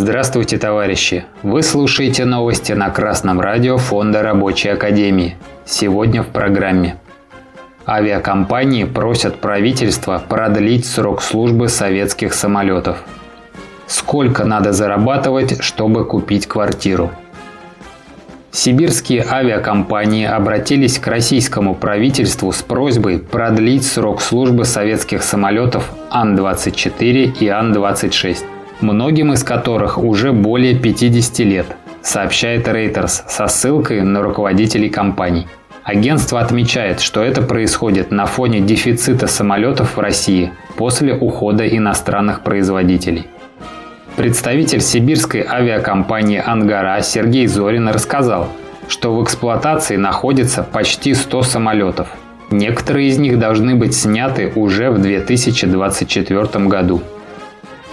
Здравствуйте, товарищи! Вы слушаете новости на Красном радио Фонда Рабочей Академии. Сегодня в программе. Авиакомпании просят правительство продлить срок службы советских самолетов. Сколько надо зарабатывать, чтобы купить квартиру? Сибирские авиакомпании обратились к российскому правительству с просьбой продлить срок службы советских самолетов Ан-24 и Ан-26, многим из которых уже более 50 лет, сообщает Reuters со ссылкой на руководителей компаний. Агентство отмечает, что это происходит на фоне дефицита самолетов в России после ухода иностранных производителей. Представитель сибирской авиакомпании «Ангара» Сергей Зорин рассказал, что в эксплуатации находится почти 100 самолетов. Некоторые из них должны быть сняты уже в 2024 году.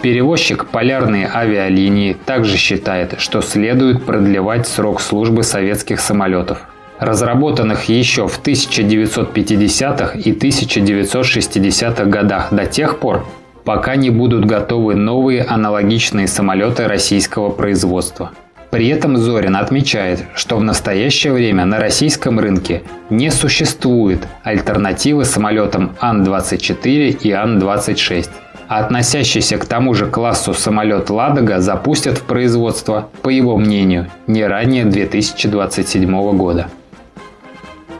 Перевозчик полярные авиалинии также считает, что следует продлевать срок службы советских самолетов, разработанных еще в 1950-х и 1960-х годах до тех пор, пока не будут готовы новые аналогичные самолеты российского производства. При этом Зорин отмечает, что в настоящее время на российском рынке не существует альтернативы самолетам Ан-24 и Ан-26. А относящийся к тому же классу самолет «Ладога» запустят в производство, по его мнению, не ранее 2027 года.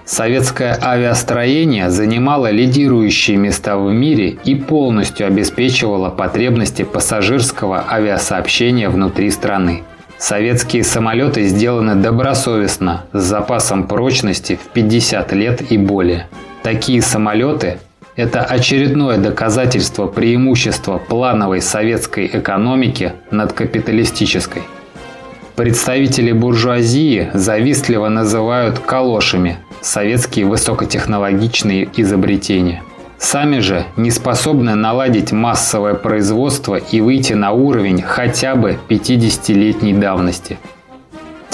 Советское авиастроение занимало лидирующие места в мире и полностью обеспечивало потребности пассажирского авиасообщения внутри страны. Советские самолеты сделаны добросовестно, с запасом прочности в 50 лет и более. Такие самолеты – это очередное доказательство преимущества плановой советской экономики над капиталистической. Представители буржуазии завистливо называют «калошами» советские высокотехнологичные изобретения. Сами же не способны наладить массовое производство и выйти на уровень хотя бы 50-летней давности.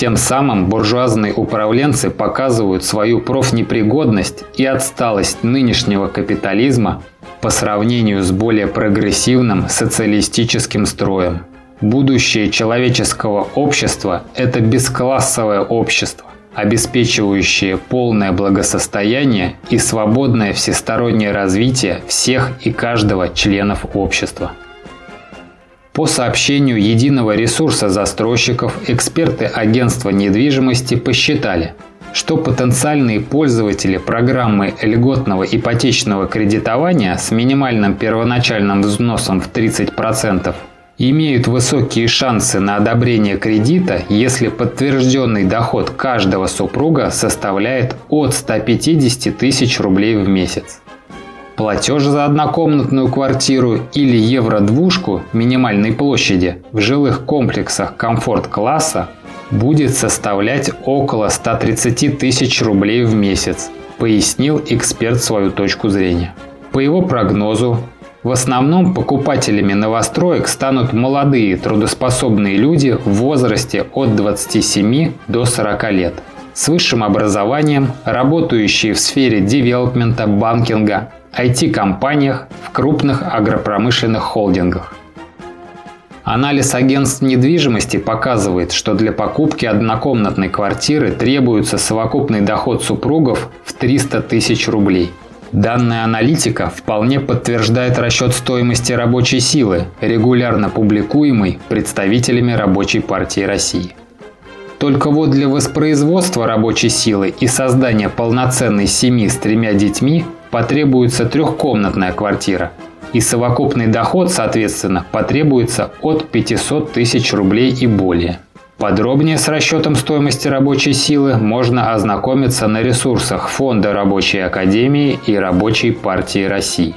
Тем самым буржуазные управленцы показывают свою профнепригодность и отсталость нынешнего капитализма по сравнению с более прогрессивным социалистическим строем. Будущее человеческого общества – это бесклассовое общество обеспечивающее полное благосостояние и свободное всестороннее развитие всех и каждого членов общества. По сообщению единого ресурса застройщиков, эксперты агентства недвижимости посчитали, что потенциальные пользователи программы льготного ипотечного кредитования с минимальным первоначальным взносом в 30% имеют высокие шансы на одобрение кредита, если подтвержденный доход каждого супруга составляет от 150 тысяч рублей в месяц. Платеж за однокомнатную квартиру или евро-двушку минимальной площади в жилых комплексах комфорт-класса будет составлять около 130 тысяч рублей в месяц, пояснил эксперт свою точку зрения. По его прогнозу, в основном покупателями новостроек станут молодые трудоспособные люди в возрасте от 27 до 40 лет с высшим образованием, работающие в сфере девелопмента, банкинга, IT-компаниях, в крупных агропромышленных холдингах. Анализ агентств недвижимости показывает, что для покупки однокомнатной квартиры требуется совокупный доход супругов в 300 тысяч рублей – Данная аналитика вполне подтверждает расчет стоимости рабочей силы, регулярно публикуемый представителями Рабочей партии России. Только вот для воспроизводства рабочей силы и создания полноценной семьи с тремя детьми потребуется трехкомнатная квартира, и совокупный доход, соответственно, потребуется от 500 тысяч рублей и более. Подробнее с расчетом стоимости рабочей силы можно ознакомиться на ресурсах Фонда Рабочей Академии и Рабочей партии России.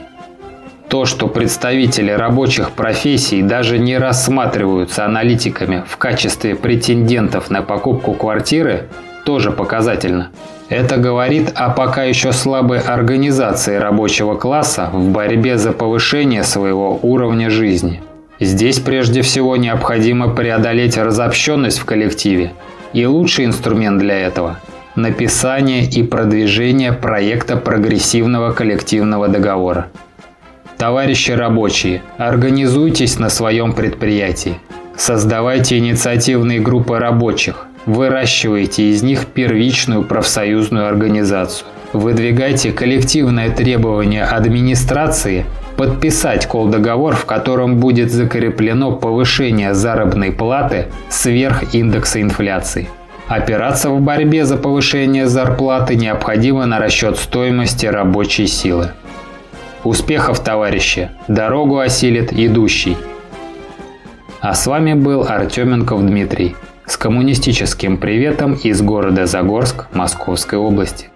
То, что представители рабочих профессий даже не рассматриваются аналитиками в качестве претендентов на покупку квартиры, тоже показательно. Это говорит о пока еще слабой организации рабочего класса в борьбе за повышение своего уровня жизни – Здесь прежде всего необходимо преодолеть разобщенность в коллективе. И лучший инструмент для этого – написание и продвижение проекта прогрессивного коллективного договора. Товарищи рабочие, организуйтесь на своем предприятии. Создавайте инициативные группы рабочих, выращивайте из них первичную профсоюзную организацию. Выдвигайте коллективное требование администрации подписать кол-договор, в котором будет закреплено повышение заработной платы сверх индекса инфляции. Опираться в борьбе за повышение зарплаты необходимо на расчет стоимости рабочей силы. Успехов, товарищи! Дорогу осилит идущий. А с вами был Артеменков Дмитрий с коммунистическим приветом из города Загорск Московской области.